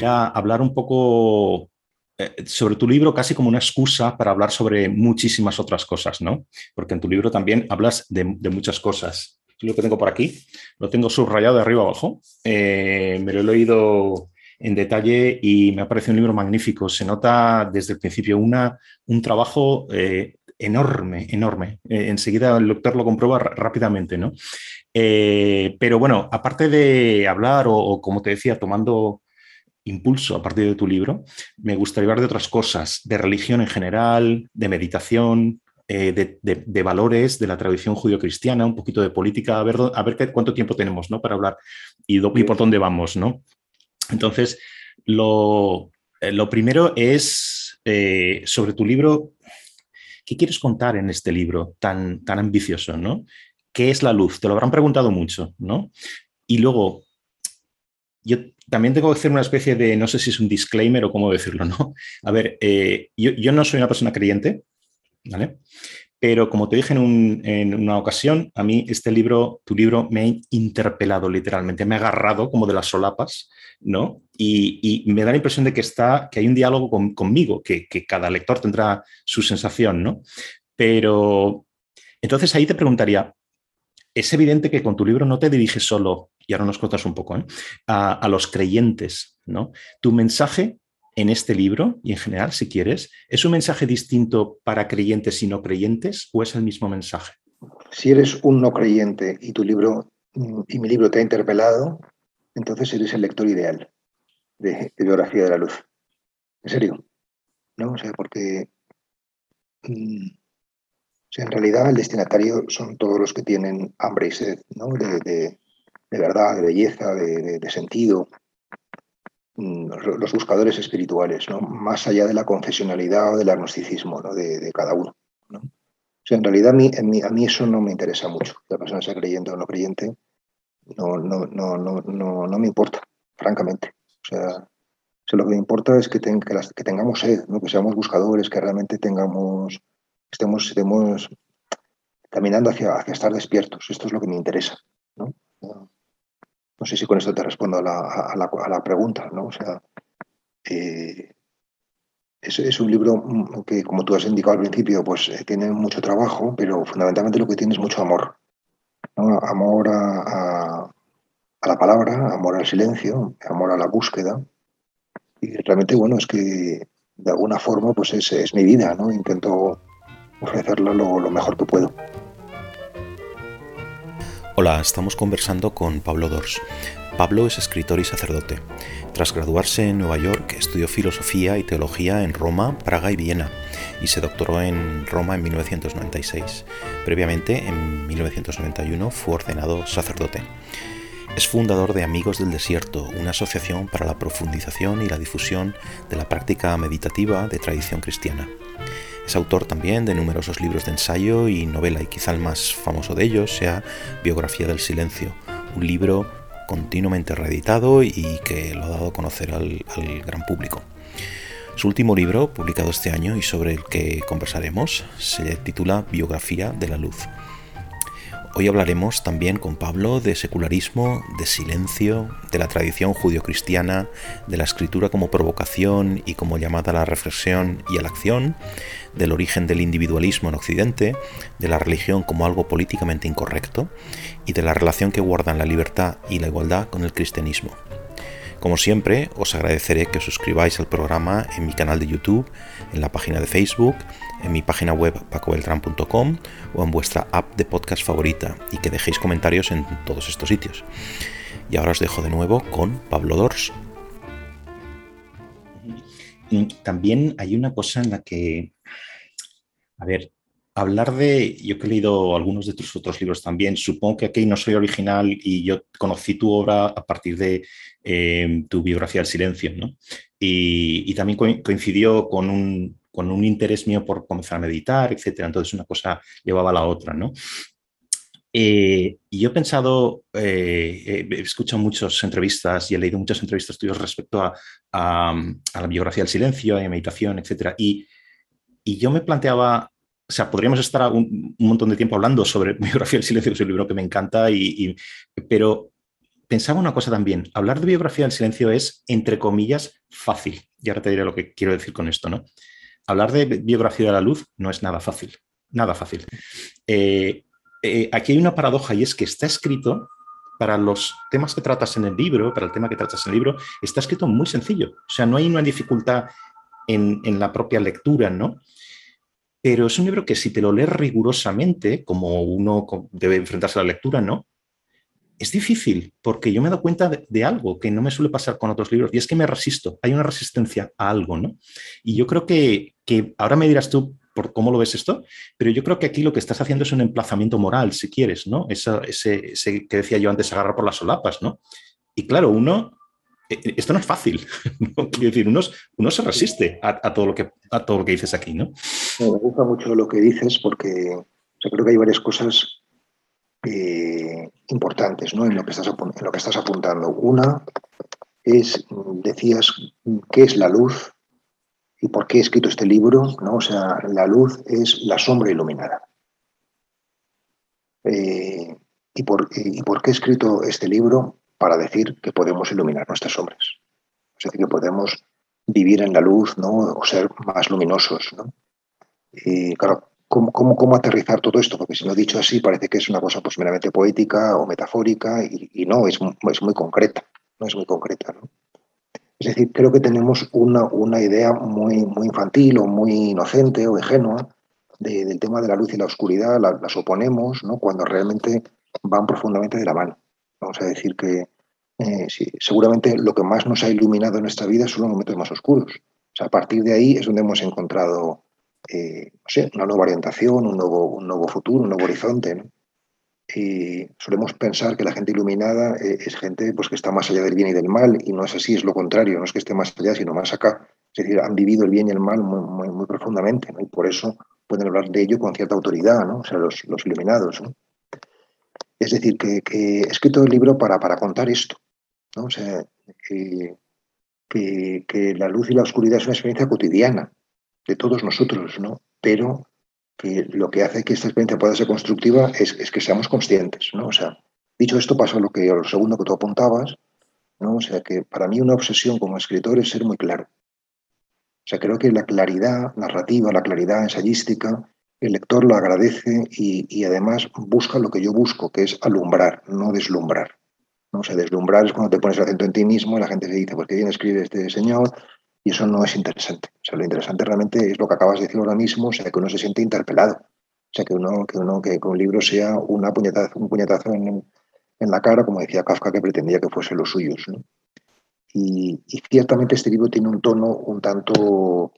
era hablar un poco eh, sobre tu libro casi como una excusa para hablar sobre muchísimas otras cosas, ¿no? Porque en tu libro también hablas de, muchas cosas. Lo que tengo por aquí, lo tengo subrayado de arriba abajo. Eh, me lo he leído en detalle y me ha parecido un libro magnífico. Se nota desde el principio una, un trabajo eh, enorme, enorme. enseguida el doctor lo comprueba rápidamente, ¿no? pero bueno, aparte de hablar o, como te decía, tomando impulso a partir de tu libro, me gustaría hablar de otras cosas, de religión en general, de meditación, eh, de, valores de la tradición judío-cristiana, un poquito de política, a ver, a ver cuánto tiempo tenemos ¿no? para hablar y, por dónde vamos. ¿no? Entonces, lo, eh, lo primero es eh, sobre tu libro, ¿qué quieres contar en este libro tan, tan ambicioso? ¿no? ¿Qué es la luz? Te lo habrán preguntado mucho, ¿no? Y luego, yo también tengo que hacer una especie de, no sé si es un disclaimer o cómo decirlo, ¿no? A ver, eh, yo, no soy una persona creyente, ¿vale? Pero como te dije en, una ocasión, a mí este libro, tu libro, me ha interpelado literalmente, me ha agarrado como de las solapas, ¿no? Y, me da la impresión de que, está, que hay un diálogo conmigo, que, que cada lector tendrá su sensación, ¿no? Pero entonces ahí te preguntaría, es evidente que con tu libro no te diriges solo, y ahora nos contas un poco, ¿eh? a, los creyentes. ¿no? Tu mensaje en este libro y en general, si quieres, ¿es un mensaje distinto para creyentes y no creyentes o es el mismo mensaje? Si eres un no creyente y tu libro y mi libro te ha interpelado, entonces eres el lector ideal de, biografía de la luz. En serio. ¿No? O sea, porque mm, en realidad el destinatario son todos los que tienen hambre y sed ¿no? de, verdad, de belleza, de, sentido, mm, los buscadores espirituales, ¿no? más allá de la confesionalidad o del agnosticismo ¿no? de, cada uno. ¿no? en realidad a mí, a mí, eso no me interesa mucho, la persona sea creyente o no creyente, no, no, no, no, no, me importa, francamente. O sea, lo que me importa es que, que, tengamos sed, ¿no? que seamos buscadores, que realmente tengamos estemos, estemos caminando hacia, hacia estar despiertos. Esto es lo que me interesa. ¿no? No sé si con esto te respondo a la, a la, a la pregunta. ¿no? O sea, eh, es, es, un libro que, como tú has indicado al principio, pues eh, tiene mucho trabajo, pero fundamentalmente lo que tiene es mucho amor. Amor a, a, la palabra, amor al silencio, amor a la búsqueda. Y realmente, bueno, es que de alguna forma, pues es, es mi vida, ¿no? Intento ofrecerlo lo, mejor que puedo. Hola, estamos conversando con Pablo Dors. Pablo es escritor y sacerdote. Tras graduarse en Nueva York, estudió filosofía y teología en Roma, Praga y Viena, y se doctoró en Roma en 1996. Previamente, en 1991, fue ordenado sacerdote. Es fundador de Amigos del Desierto, una asociación para la profundización y la difusión de la práctica meditativa de tradición cristiana. Es autor también de numerosos libros de ensayo y novela, y quizá el más famoso de ellos sea Biografía del Silencio, un libro continuamente reeditado y que lo ha dado a conocer al, al gran público. Su último libro, publicado este año y sobre el que conversaremos, se titula Biografía de la Luz. Hoy hablaremos también con Pablo de secularismo, de silencio, de la tradición judio-cristiana, de la escritura como provocación y como llamada a la reflexión y a la acción, del origen del individualismo en Occidente, de la religión como algo políticamente incorrecto y de la relación que guardan la libertad y la igualdad con el cristianismo. Como siempre, os agradeceré que os suscribáis al programa en mi canal de YouTube, en la página de Facebook, en mi página web pacobeltran.com o en vuestra app de podcast favorita y que dejéis comentarios en todos estos sitios. Y ahora os dejo de nuevo con Pablo Dors. También hay una cosa en la que, a ver, hablar de, yo que he leído algunos de tus otros libros también, supongo que aquí no soy original y yo conocí tu obra a partir de eh, tu biografía del silencio, ¿no? Y, también coincidió con un, con un, interés mío por comenzar a meditar, etcétera. Entonces una cosa llevaba a la otra, ¿no? Eh, y yo he pensado, eh, he escuchado muchas entrevistas y he leído muchas entrevistas tuyas respecto a, la biografía del silencio, a la meditación, etcétera. Y, y yo me planteaba o sea, podríamos estar un, montón de tiempo hablando sobre Biografía del Silencio, que es un libro que me encanta, y, pero pensaba una cosa también. Hablar de biografía del silencio es, entre comillas, fácil. Y ahora te diré lo que quiero decir con esto, ¿no? Hablar de biografía de la luz no es nada fácil. Nada fácil. Eh, eh, aquí hay una paradoja y es que está escrito para los temas que tratas en el libro, para el tema que tratas en el libro, está escrito muy sencillo. O sea, no hay una dificultad en, en la propia lectura, ¿no? Pero es un libro que si te lo lees rigurosamente, como uno debe enfrentarse a la lectura, ¿no? Es difícil, porque yo me he dado cuenta de, algo que no me suele pasar con otros libros, y es que me resisto, hay una resistencia a algo, ¿no? Y yo creo que, que ahora me dirás tú por cómo lo ves esto, pero yo creo que aquí lo que estás haciendo es un emplazamiento moral, si quieres, ¿no? ese, ese que decía yo antes, agarrar por las solapas, ¿no? Y claro, uno esto no es fácil. Quiero decir, uno, uno se resiste a, todo lo que, a todo lo que dices aquí, ¿no? Me gusta mucho lo que dices porque creo que hay varias cosas eh, importantes ¿no? en, lo que estás, en lo que estás apuntando. Una es, decías, ¿qué es la luz? ¿Y por qué he escrito este libro? ¿no? O sea, la luz es la sombra iluminada. ¿y, por, ¿Y por qué he escrito este libro? Para decir que podemos iluminar nuestras sombras. Es decir, que podemos vivir en la luz ¿no? o ser más luminosos. ¿no? Y claro, ¿cómo, cómo, aterrizar todo esto? Porque si no dicho así parece que es una cosa pues, meramente poética o metafórica y, no, es, es, muy concreta. No es muy concreta. ¿no? Es decir, creo que tenemos una, una idea muy, muy infantil o muy inocente o ingenua del tema de la luz y la oscuridad, las oponemos ¿no? cuando realmente van profundamente de la mano. Vamos a decir que eh, seguramente lo que más nos ha iluminado en nuestra vida son los momentos más oscuros. O sea, a partir de ahí es donde hemos encontrado eh, una nueva orientación, un nuevo, un nuevo futuro, un nuevo horizonte. Y solemos pensar que la gente iluminada eh, es gente pues, que está más allá del bien y del mal, y no es así, es lo contrario, no es que esté más allá, sino más acá. Es decir, han vivido el bien y el mal muy, profundamente, y por eso pueden hablar de ello con cierta autoridad, ¿no? o sea, los, los iluminados. ¿no? Es decir, que, he escrito el libro para contar esto. ¿No? O sea, que, que, la luz y la oscuridad es una experiencia cotidiana de todos nosotros, ¿no? Pero que lo que hace que esta experiencia pueda ser constructiva es, es que seamos conscientes, ¿no? O sea, dicho esto, pasa lo que lo segundo que tú apuntabas, ¿no? O sea, que para mí una obsesión como escritor es ser muy claro. O sea, creo que la claridad narrativa, la claridad ensayística, el lector lo agradece y, además busca lo que yo busco, que es alumbrar, no deslumbrar. ¿No? O sea, deslumbrar es cuando te pones el acento en ti mismo y la gente se dice, pues qué bien escribe este señor, y eso no es interesante. O sea, lo interesante realmente es lo que acabas de decir ahora mismo, o sea, que uno se siente interpelado. O sea, que uno, que uno, que un libro sea una puñetazo, un puñetazo en, la cara, como decía Kafka, que pretendía que fuese los suyos. Y, ciertamente este libro tiene un tono un tanto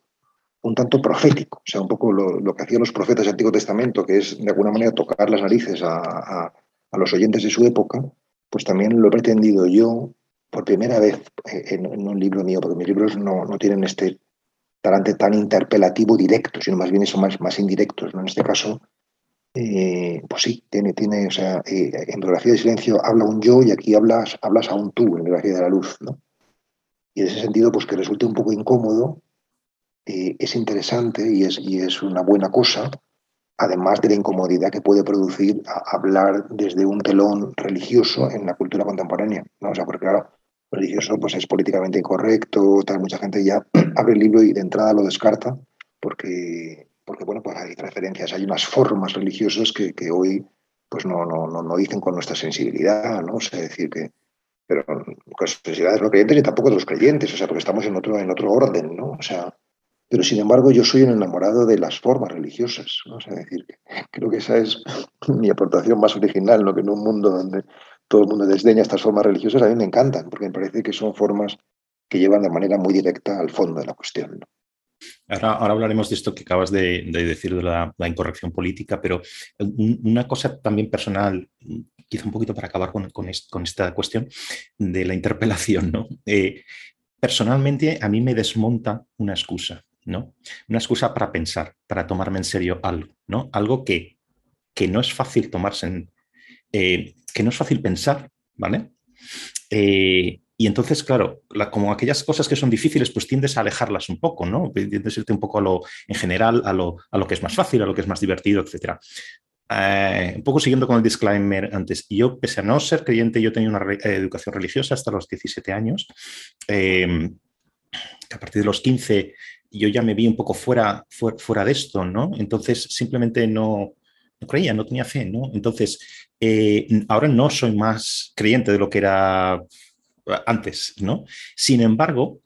un tanto profético, o sea, un poco lo, que hacían los profetas del Antiguo Testamento, que es de alguna manera tocar las narices a, los oyentes de su época, pues también lo he pretendido yo por primera vez en, un libro mío, porque mis libros no, tienen este talante tan interpelativo directo, sino más bien son más, más indirectos. ¿no? En este caso, eh, pues sí, tiene, tiene o sea, eh, en biografía de silencio habla un yo y aquí hablas, hablas a un tú en biografía de la luz. ¿no? Y en ese sentido, pues que resulte un poco incómodo, eh, es interesante y es, y es una buena cosa, además de la incomodidad que puede producir hablar desde un telón religioso en la cultura contemporánea. ¿no? O sea, porque claro, religioso pues es políticamente incorrecto, tal, mucha gente ya abre el libro y de entrada lo descarta porque, porque bueno, pues hay referencias, hay unas formas religiosas que, que hoy pues no, no, no, no, dicen con nuestra sensibilidad, ¿no? O sea, decir que, pero con las sensibilidades de los creyentes y tampoco de los creyentes, o sea, porque estamos en otro, en otro orden, ¿no? O sea, pero sin embargo yo soy un enamorado de las formas religiosas. ¿no? Decir, creo que esa es mi aportación más original, ¿no? que en un mundo donde todo el mundo desdeña estas formas religiosas, a mí me encantan, porque me parece que son formas que llevan de manera muy directa al fondo de la cuestión. Ahora, ahora, hablaremos de esto que acabas de, decir de la, incorrección política, pero una cosa también personal, quizá un poquito para acabar con, con, esta cuestión de la interpelación. ¿no? Eh, personalmente, a mí me desmonta una excusa. Una excusa para pensar, para tomarme en serio algo, ¿no? Algo que, que no es fácil tomarse eh, que no es fácil pensar, ¿vale? Eh, y entonces, claro, como aquellas cosas que son difíciles, pues tiendes a alejarlas un poco, ¿no? Tiendes a irte un poco a lo, en general, a lo, a lo que es más fácil, a lo que es más divertido, etc. eh, un poco siguiendo con el disclaimer antes, yo, pese a no ser creyente, yo tenía una educación religiosa hasta los 17 años. Em, a partir de los 15 yo ya me vi un poco fuera, fuera, de esto, ¿no? Entonces simplemente no, creía, no tenía fe, ¿no? Entonces, eh, ahora no soy más creyente de lo que era antes, ¿no? Sin embargo,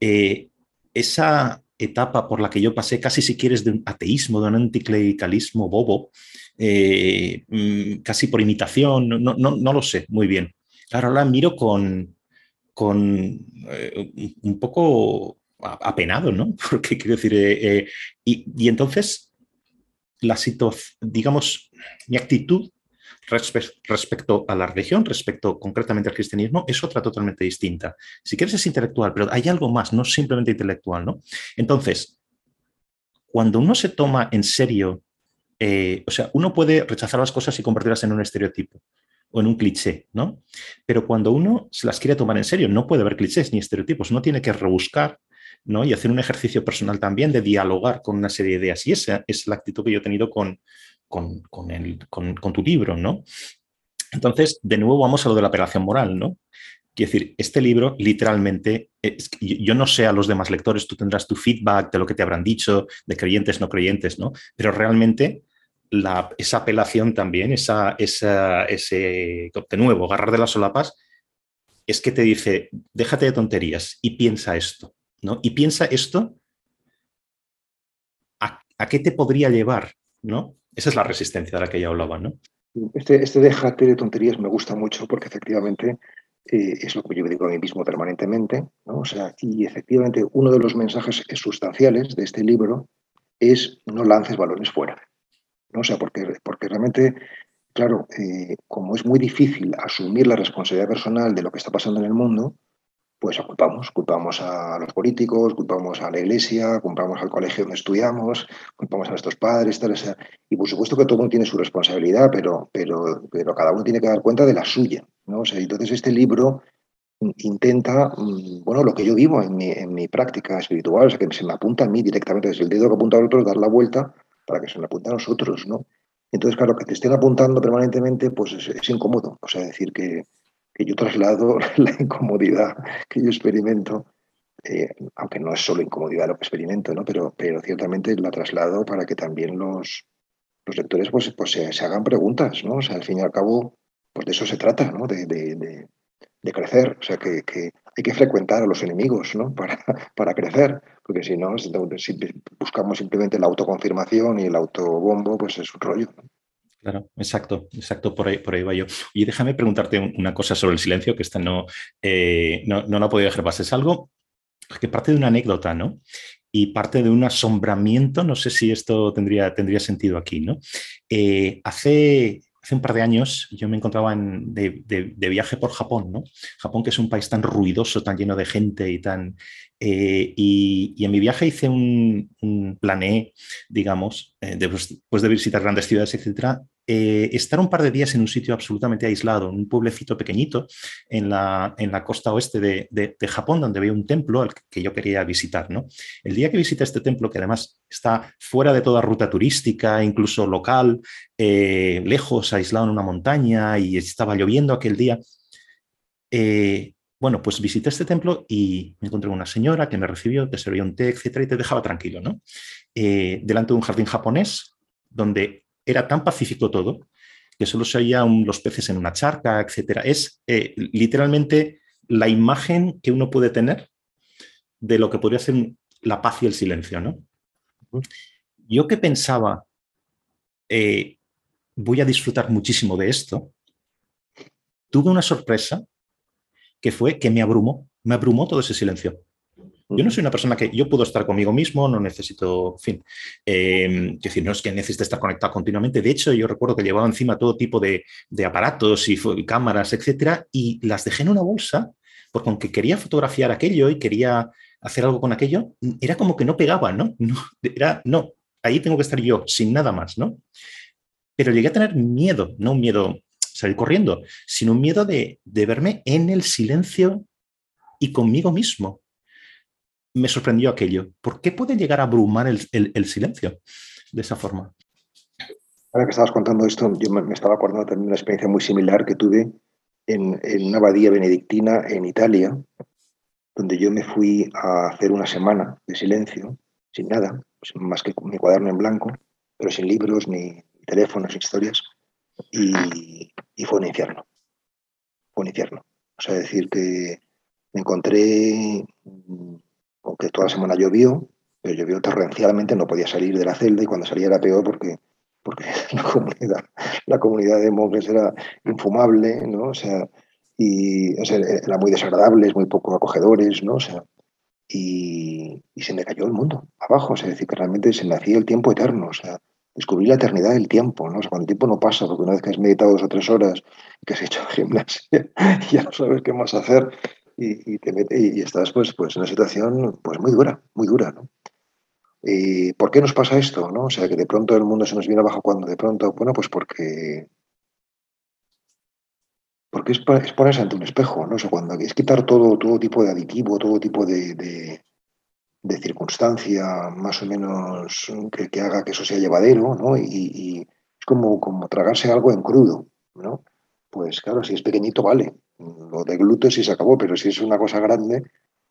eh, esa etapa por la que yo pasé, casi si quieres, de un ateísmo, de un anticlericalismo bobo, eh, mm, casi por imitación, no, no, lo sé muy bien. Claro, ahora miro con, con eh, un poco apenado, ¿no? Porque quiero decir, eh, y, y, entonces la situación, digamos, mi actitud respecto a la religión, respecto concretamente al cristianismo, es otra totalmente distinta. Si quieres es intelectual, pero hay algo más, no simplemente intelectual, ¿no? Entonces, cuando uno se toma en serio, eh, o sea, uno puede rechazar las cosas y convertirlas en un estereotipo o en un cliché, ¿no? Pero cuando uno se las quiere tomar en serio, no puede haber clichés ni estereotipos, uno tiene que rebuscar ¿no? y hacer un ejercicio personal también de dialogar con una serie de ideas. Y esa es la actitud que yo he tenido con, con, el, con, tu libro, ¿no? Entonces, de nuevo vamos a lo de la apelación moral, ¿no? Quiero decir, este libro literalmente, yo no sé a los demás lectores, tú tendrás tu feedback de lo que te habrán dicho, de creyentes, no creyentes, ¿no? Pero realmente esa apelación también, esa, esa, ese, de nuevo, agarrar de las solapas, es que te dice, déjate de tonterías y piensa esto, ¿no? Y piensa esto, ¿a, qué te podría llevar, ¿no? Esa es la resistencia de la que ya hablaba, ¿no? Este, este déjate de tonterías me gusta mucho porque efectivamente eh, es lo que yo digo a mí mismo permanentemente, ¿no? O sea, y efectivamente uno de los mensajes sustanciales de este libro es no lances balones fuera, ¿no? O sea, porque, porque realmente, claro, eh, como es muy difícil asumir la responsabilidad personal de lo que está pasando en el mundo, pues culpamos, culpamos a los políticos, culpamos a la iglesia, culpamos al colegio donde estudiamos, culpamos a nuestros padres, tal, y por supuesto que todo mundo tiene su responsabilidad, pero, pero, pero cada uno tiene que dar cuenta de la suya, ¿no? entonces este libro intenta, mm, bueno, lo que yo vivo en mi, en mi práctica espiritual, o sea, que se me apunta a mí directamente, desde el dedo que apunta al otro, dar la vuelta para que se me apunte a nosotros, ¿no? Entonces, claro, que te estén apuntando permanentemente, pues es, es incómodo, o sea, decir que, que yo traslado la incomodidad que yo experimento, eh, aunque no es solo incomodidad lo que experimento, ¿no? pero, pero ciertamente la traslado para que también los, los lectores pues, pues se, hagan preguntas, ¿no? O sea, al fin y al cabo, pues de eso se trata, ¿no? De, de, crecer, o sea, que, que, hay que frecuentar a los enemigos, ¿no? Para, para crecer, porque si no, si buscamos simplemente la autoconfirmación y el autobombo, pues es un rollo. Claro, exacto, exacto, por ahí, por ahí va yo. Y déjame preguntarte una cosa sobre el silencio, que esta no, eh, no, no la podido dejar pasar. Es algo que parte de una anécdota, ¿no? Y parte de un asombramiento, no sé si esto tendría, tendría sentido aquí, ¿no? Eh, hace, hace un par de años yo me encontraba en, de, de, viaje por Japón, ¿no? Japón que es un país tan ruidoso, tan lleno de gente y tan... Eh, y, y, en mi viaje hice un, un plané, digamos, después de visitar grandes ciudades, etcétera, eh, estar un par de días en un sitio absolutamente aislado, en un pueblecito pequeñito en la, en la costa oeste de, de, Japón, donde había un templo al que yo quería visitar. ¿no? El día que visité este templo, que además está fuera de toda ruta turística, incluso local, eh, lejos, aislado en una montaña y estaba lloviendo aquel día, eh, bueno, pues visité este templo y me encontré con una señora que me recibió, te servía un té, etcétera, y te dejaba tranquilo, ¿no? delante de un jardín japonés donde era tan pacífico todo que solo se oían los peces en una charca, etc. Es eh, literalmente la imagen que uno puede tener de lo que podría ser la paz y el silencio. ¿no? Yo que pensaba, eh, voy a disfrutar muchísimo de esto, tuve una sorpresa que fue que me abrumó, me abrumó todo ese silencio. Yo no soy una persona que yo puedo estar conmigo mismo, no necesito, en fin, eh, decir, no es que necesite estar conectado continuamente. De hecho, yo recuerdo que llevaba encima todo tipo de, aparatos y, cámaras, etcétera, y las dejé en una bolsa porque aunque quería fotografiar aquello y quería hacer algo con aquello, era como que no pegaba, ¿no? no era, no, ahí tengo que estar yo, sin nada más, ¿no? Pero llegué a tener miedo, no un miedo salir corriendo, sino un miedo de, de verme en el silencio y conmigo mismo me sorprendió aquello. ¿Por qué puede llegar a abrumar el, silencio de esa forma? Ahora que estabas contando esto, yo me, estaba acordando también de una experiencia muy similar que tuve en, una abadía benedictina en Italia, donde yo me fui a hacer una semana de silencio, sin nada, pues más que mi cuaderno en blanco, pero sin libros, ni teléfonos, ni historias, y, y fue un infierno. Fue un infierno. O sea, decir que me encontré, aunque toda la semana llovió, pero llovió torrencialmente, no podía salir de la celda y cuando salía era peor porque, porque la, comunidad, de monjes era infumable, ¿no? O sea, y o sea, era muy desagradable, muy poco acogedores, ¿no? O sea, y, se me cayó el mundo abajo, o sea, es decir, que realmente se me hacía el tiempo eterno, o sea, descubrí la eternidad del tiempo, ¿no? O sea, cuando el tiempo no pasa, porque una vez que has meditado dos o tres horas que has hecho gimnasia, ya no sabes qué más hacer y, te y, estás pues, pues en una situación pues muy dura, muy dura, ¿no? ¿Y por qué nos pasa esto? ¿no? O sea, que de pronto el mundo se nos viene abajo cuando de pronto, bueno, pues porque porque es, es ponerse ante un espejo, ¿no? O cuando es quitar todo, todo tipo de aditivo, todo tipo de, de, circunstancia más o menos que, que, haga que eso sea llevadero, ¿no? Y, y, es como, como tragarse algo en crudo, ¿no? Pues claro, si es pequeñito, vale. Lo de glúteos y se acabó, pero si es una cosa grande,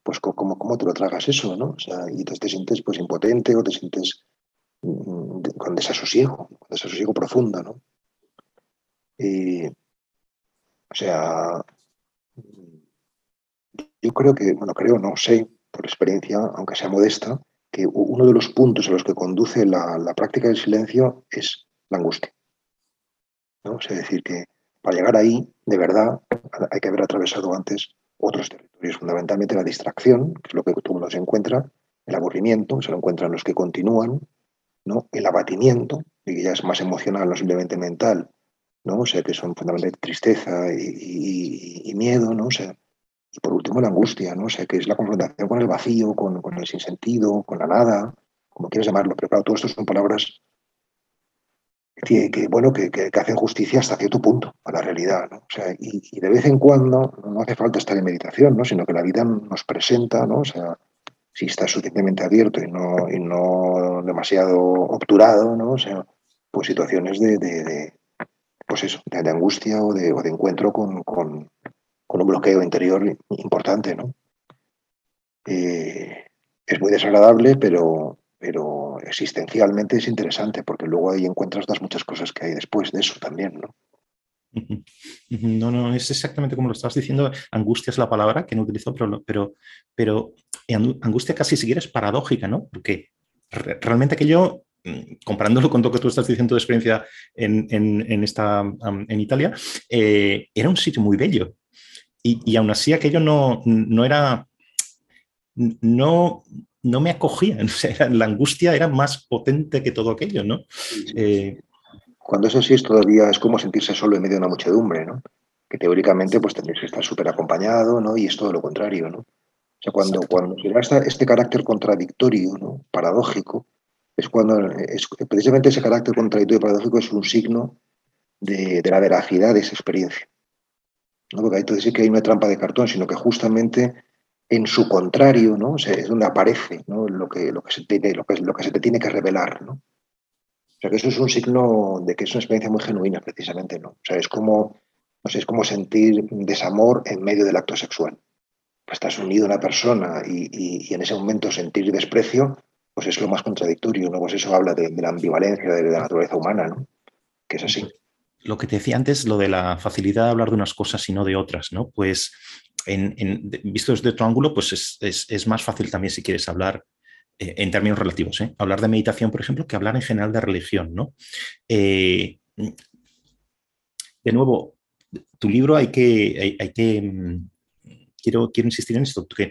pues ¿cómo, cómo te lo tragas eso, ¿no? O sea, y te, te sientes pues impotente o te sientes mm, con desasosiego, con desasosiego profundo, ¿no? Y, o sea, yo creo que, bueno, creo, no sé, por experiencia, aunque sea modesta, que uno de los puntos a los que conduce la, la práctica del silencio es la angustia. ¿no? O sea, decir que para llegar ahí, de verdad, hay que haber atravesado antes otros territorios, fundamentalmente la distracción, que es lo que todo mundo se encuentra, el aburrimiento, se lo encuentran los que continúan, ¿no? el abatimiento, que ya es más emocional, no simplemente mental, ¿no? O sea, que son fundamentalmente tristeza y, y, miedo, ¿no? O sea, y por último la angustia, ¿no? O sea, que es la confrontación con el vacío, con, con el sinsentido, con la nada, como quieras llamarlo, pero claro, todo esto son palabras que, bueno, que, que, hacen justicia hasta cierto punto a la realidad, ¿no? O sea, y, de vez en cuando no hace falta estar en meditación, ¿no? Sino que la vida nos presenta, ¿no? O sea, si estás suficientemente abierto y no, y no demasiado obturado, ¿no? O sea, pues situaciones de, de, pues eso, de, angustia o de, de encuentro con, con, con, un bloqueo interior importante, ¿no? Eh, es muy desagradable, pero, pero existencialmente es interesante porque luego ahí encuentras las muchas cosas que hay después de eso también, ¿no? No, no, es exactamente como lo estabas diciendo. Angustia es la palabra que no utilizo, pero, pero, pero angustia casi si quieres paradójica, ¿no? Porque realmente aquello, mm, comparándolo con lo que tú estás diciendo de experiencia en, en, en esta, en Italia, eh, era un sitio muy bello. Y, y aún así aquello no, no era, no, no me acogían. O sea, la angustia era más potente que todo aquello, ¿no? Sí, sí. Eh, Cuando eso sí es todavía es como sentirse solo en medio de una muchedumbre, ¿no? Que teóricamente pues tendrías que estar súper acompañado, ¿no? Y es todo lo contrario, ¿no? O sea, cuando, cuando se da este carácter contradictorio, ¿no? Paradójico, es cuando es, precisamente ese carácter contradictorio y paradójico es un signo de, de la veracidad de esa experiencia. ¿no? Porque ahí entonces sí que hay una trampa de cartón, sino que justamente en su contrario, ¿no? O sea, es donde aparece ¿no? lo, que, lo, que se tiene, lo, que, lo que se te tiene que revelar, ¿no? O sea, que eso es un signo de que es una experiencia muy genuina, precisamente, ¿no? O sea, es como, no sé, es como sentir desamor en medio del acto sexual. Estás unido a una persona y, y, en ese momento sentir desprecio, pues es lo más contradictorio, ¿no? Pues eso habla de, de la ambivalencia de, de, la naturaleza humana, ¿no? Que es así. Lo que te decía antes, lo de la facilidad de hablar de unas cosas y no de otras, ¿no? Pues en, en, visto desde otro ángulo, pues es, es, es, más fácil también si quieres hablar eh, en términos relativos, ¿eh? hablar de meditación, por ejemplo, que hablar en general de religión, ¿no? Eh, de nuevo, tu libro hay que, hay, hay que mm, quiero, quiero insistir en esto, porque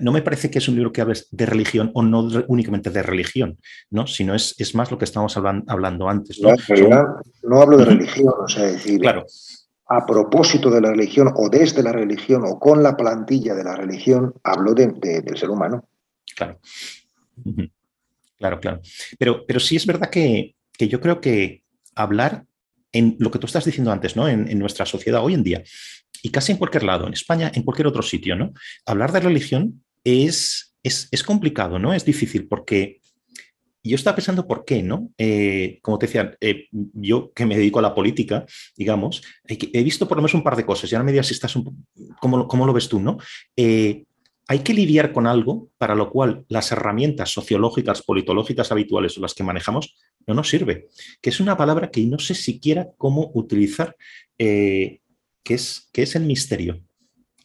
no me parece que es un libro que hables de religión o no únicamente de religión, ¿no? sino es, es más lo que estábamos hablando, hablando antes. ¿no? No, no hablo de religión, o sea, decir, claro a propósito de la religión o desde la religión o con la plantilla de la religión, hablo de, de, del ser humano. Claro. Claro, claro. Pero, pero sí es verdad que, que, yo creo que hablar en lo que tú estás diciendo antes, ¿no? En, en, nuestra sociedad hoy en día, y casi en cualquier lado, en España, en cualquier otro sitio, ¿no? Hablar de religión es, es, es complicado, ¿no? Es difícil porque yo estaba pensando por qué, ¿no? Eh, como te decía, eh, yo que me dedico a la política, digamos, he visto por lo menos un par de cosas, y ahora me digas si estás un, ¿cómo, cómo lo ves tú, ¿no? Eh, hay que lidiar con algo para lo cual las herramientas sociológicas, politológicas habituales o las que manejamos no nos sirve, que es una palabra que no sé siquiera cómo utilizar, que, es, que es el misterio.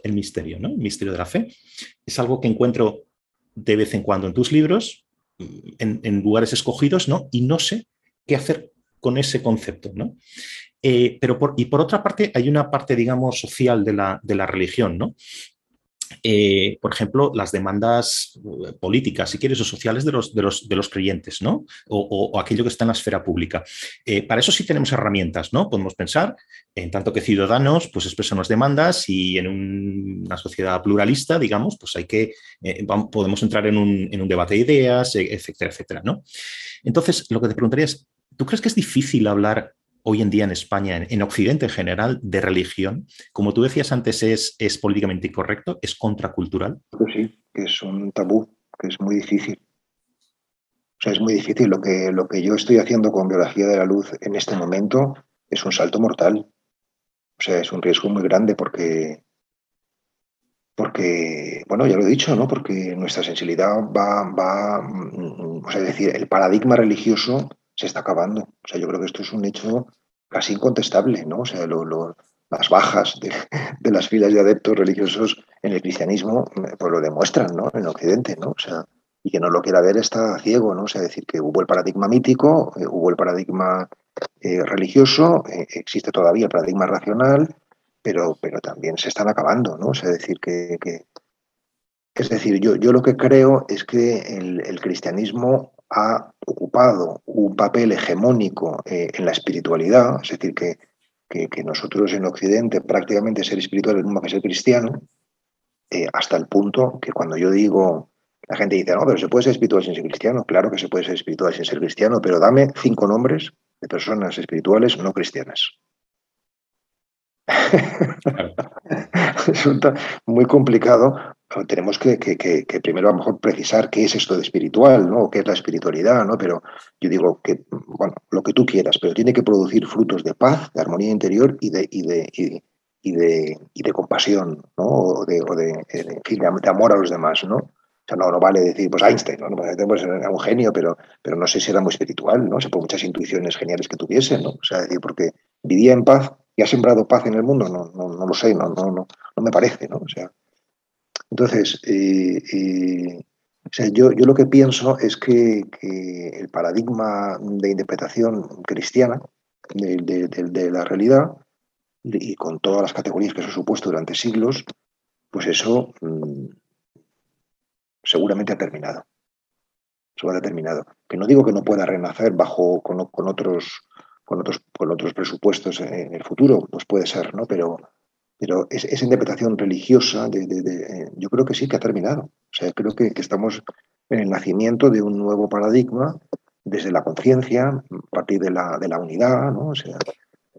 El misterio, ¿no? El misterio de la fe. Es algo que encuentro de vez en cuando en tus libros, en, lugares escogidos, ¿no? Y no sé qué hacer con ese concepto, ¿no? Eh, pero por, y por otra parte, hay una parte, digamos, social de la, de la religión, ¿no? Eh, por ejemplo, las demandas eh, políticas, si quieres, o sociales de los, de los, de los creyentes, ¿no? O, aquello que está en la esfera pública. Eh, para eso sí tenemos herramientas, ¿no? Podemos pensar, en tanto que ciudadanos, pues expresamos demandas y en una sociedad pluralista, digamos, pues hay que, podemos entrar en un, en un, debate de ideas, etcétera, etcétera, ¿no? Entonces, lo que te preguntaría es, ¿tú crees que es difícil hablar hoy en día en España, en, Occidente en general, de religión, como tú decías antes, es, es políticamente incorrecto, es contracultural? Sí, que es un tabú, que es muy difícil. O sea, es muy difícil. Lo que, lo que yo estoy haciendo con biología de la luz en este momento es un salto mortal. O sea, es un riesgo muy grande porque, porque bueno, ya lo he dicho, ¿no? Porque nuestra sensibilidad va, va, mm, o sea, es decir, el paradigma religioso se está acabando. O sea, yo creo que esto es un hecho casi incontestable, ¿no? O sea, las bajas de, las filas de adeptos religiosos en el cristianismo pues lo demuestran, ¿no? En Occidente, ¿no? O sea, y que no lo quiera ver está ciego, ¿no? O sea, decir que hubo el paradigma mítico, eh, hubo el paradigma eh, religioso, eh, existe todavía el paradigma racional, pero, pero también se están acabando, ¿no? O sea, decir que, es decir, yo, yo lo que creo es que el cristianismo ha ocupado un papel hegemónico eh, en la espiritualidad, es decir, que, que, nosotros en Occidente prácticamente ser espiritual es lo mismo que ser cristiano, eh, hasta el punto que cuando yo digo, la gente dice, no, pero se puede ser espiritual sin ser cristiano, claro que se puede ser espiritual sin ser cristiano, pero dame cinco nombres de personas espirituales no cristianas. Resulta muy complicado tenemos que, primero a lo mejor precisar qué es esto de espiritual, ¿no? O qué es la espiritualidad, ¿no? Pero yo digo que, bueno, lo que tú quieras, pero tiene que producir frutos de paz, de armonía interior y de, y de, y, de, y de compasión, ¿no? O de, o de, en fin, de amor a los demás, ¿no? O sea, no, no vale decir, pues Einstein, ¿no? Pues, pues, era un genio, pero, pero no sé si era muy espiritual, ¿no? O por muchas intuiciones geniales que tuviese, ¿no? O sea, decir, porque vivía en paz y ha sembrado paz en el mundo, no, no, no lo sé, no, no, no, no me parece, ¿no? O sea, entonces, eh, eh, yo, lo que pienso es que, el paradigma de interpretación cristiana de, la realidad y con todas las categorías que eso ha supuesto durante siglos, pues eso mm, seguramente ha terminado. Seguramente ha terminado. Que no digo que no pueda renacer bajo con, otros con otros con otros presupuestos en el futuro, pues puede ser, ¿no? Pero pero esa interpretación religiosa, de, eh, yo creo que sí que ha terminado. O sea, creo que, estamos en el nacimiento de un nuevo paradigma desde la conciencia, a partir de la, de la unidad, ¿no? O sea,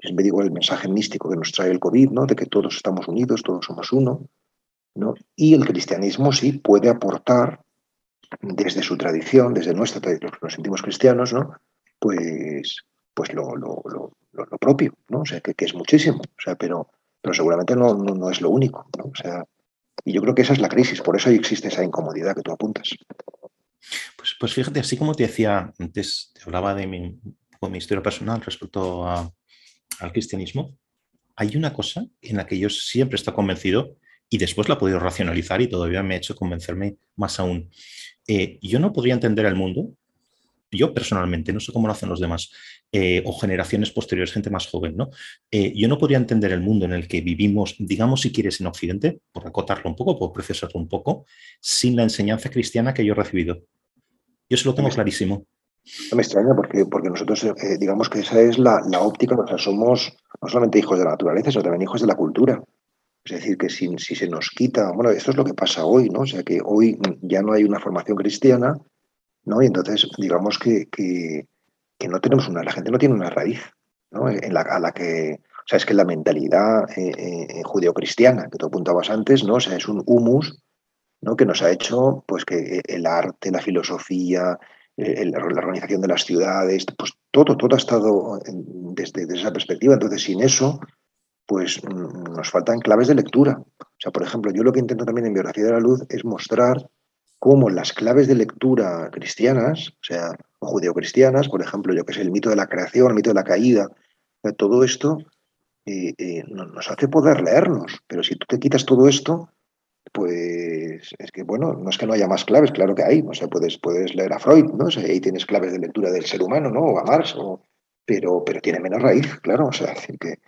digo el mensaje místico que nos trae el COVID, ¿no? De que todos estamos unidos, todos somos uno, ¿no? Y el cristianismo sí puede aportar desde su tradición, desde nuestra tradición, nos sentimos cristianos, ¿no? Pues, pues lo, lo, lo, lo propio, ¿no? O sea, que, que, es muchísimo, o sea, pero, pero seguramente no, no, es lo único. O sea, y yo creo que esa es la crisis, por eso existe esa incomodidad que tú apuntas. Pues, pues fíjate, así como te decía antes, te hablaba de mi, mi historia personal respecto al cristianismo, hay una cosa en la que yo siempre he estado convencido y después la he podido racionalizar y todavía me ha hecho convencerme más aún. Eh, yo no podría entender el mundo yo personalmente, no sé cómo lo hacen los demás, eh, o generaciones posteriores, gente más joven, ¿no? Eh, yo no podría entender el mundo en el que vivimos, digamos si quieres, en Occidente, por acotarlo un poco, por procesarlo un poco, sin la enseñanza cristiana que yo he recibido. Yo eso lo tengo clarísimo. No me extraña porque, porque nosotros, eh, digamos que esa es la, óptica, o sea, somos no solamente hijos de la naturaleza, sino también hijos de la cultura. Es decir, que si, si se nos quita, bueno, esto es lo que pasa hoy, ¿no? O sea, que hoy ya no hay una formación cristiana, ¿no? Y entonces, digamos que, no tenemos una, la gente no tiene una raíz, ¿no? En la, a la que, o sea, es que la mentalidad eh, eh, judeocristiana que tú apuntabas antes, ¿no? Es un humus, ¿no? Que nos ha hecho, pues, que el arte, la filosofía, la organización de las ciudades, pues todo, todo ha estado desde, desde, esa perspectiva. Entonces, sin eso, pues mm, nos faltan claves de lectura. O sea, por ejemplo, yo lo que intento también en Biografía de la Luz es mostrar cómo las claves de lectura cristianas, o sea, o judeocristianas, por ejemplo, yo que sé, el mito de la creación, el mito de la caída, todo esto eh, eh, nos hace poder leernos. Pero si tú te quitas todo esto, pues es que, bueno, no es que no haya más claves, claro que hay. O sea, puedes, puedes leer a Freud, ¿no? O sea, ahí tienes claves de lectura del ser humano, ¿no? O a Marx, pero, pero tiene menos raíz, claro. O sea, decir que,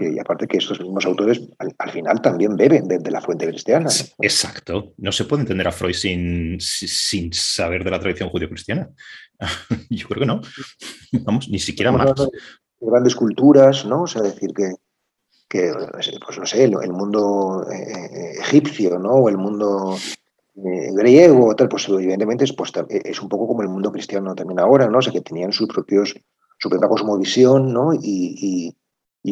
y aparte que estos mismos autores al, final también beben de, la fuente cristiana. Exacto. No se puede entender a Freud sin, sin saber de la tradición judío-cristiana. Yo creo que no. Vamos, ni siquiera Marx. Grandes culturas, ¿no? O sea, decir que, que pues no sé, el, mundo eh, eh, egipcio, ¿no? O el mundo eh, griego, tal, pues evidentemente es, pues, es un poco como el mundo cristiano también ahora, ¿no? O sea, que tenían sus propios, su propia cosmovisión, ¿no? y y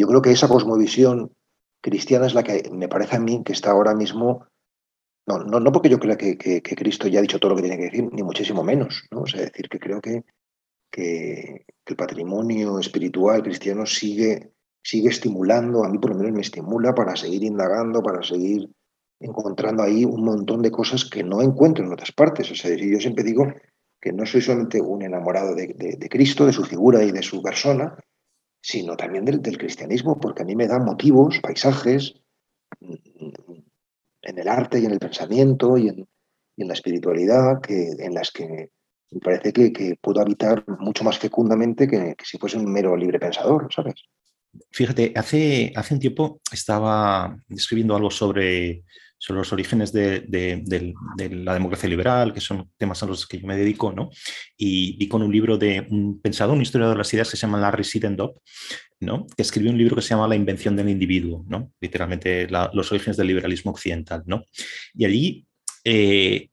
yo creo que esa cosmovisión cristiana es la que me parece a mí que está ahora mismo, no, no, no porque yo crea que, que, Cristo ya ha dicho todo lo que tiene que decir, ni muchísimo menos, ¿no? O sea, decir que creo que, que, el patrimonio espiritual cristiano sigue, sigue estimulando, a mí por lo menos me estimula para seguir indagando, para seguir encontrando ahí un montón de cosas que no encuentro en otras partes. O sea, yo siempre digo que no soy solamente un enamorado de Cristo, de su figura y de su persona, sino también del, cristianismo, porque a mí me dan motivos, paisajes, en el arte y en el pensamiento y en, la espiritualidad, que, en las que me parece que, puedo habitar mucho más fecundamente que, que, si fuese un mero libre pensador, ¿sabes? Fíjate, hace, hace un tiempo estaba escribiendo algo sobre sobre los orígenes de, la democracia liberal, que son temas a los que yo me dedico, ¿no? Y vi con un libro de un pensador, un historiador de las ideas que se llama Larry Siddendorf, ¿no? Que escribió un libro que se llama La invención del individuo, ¿no? Literalmente los orígenes del liberalismo occidental, ¿no? Y allí... Eh,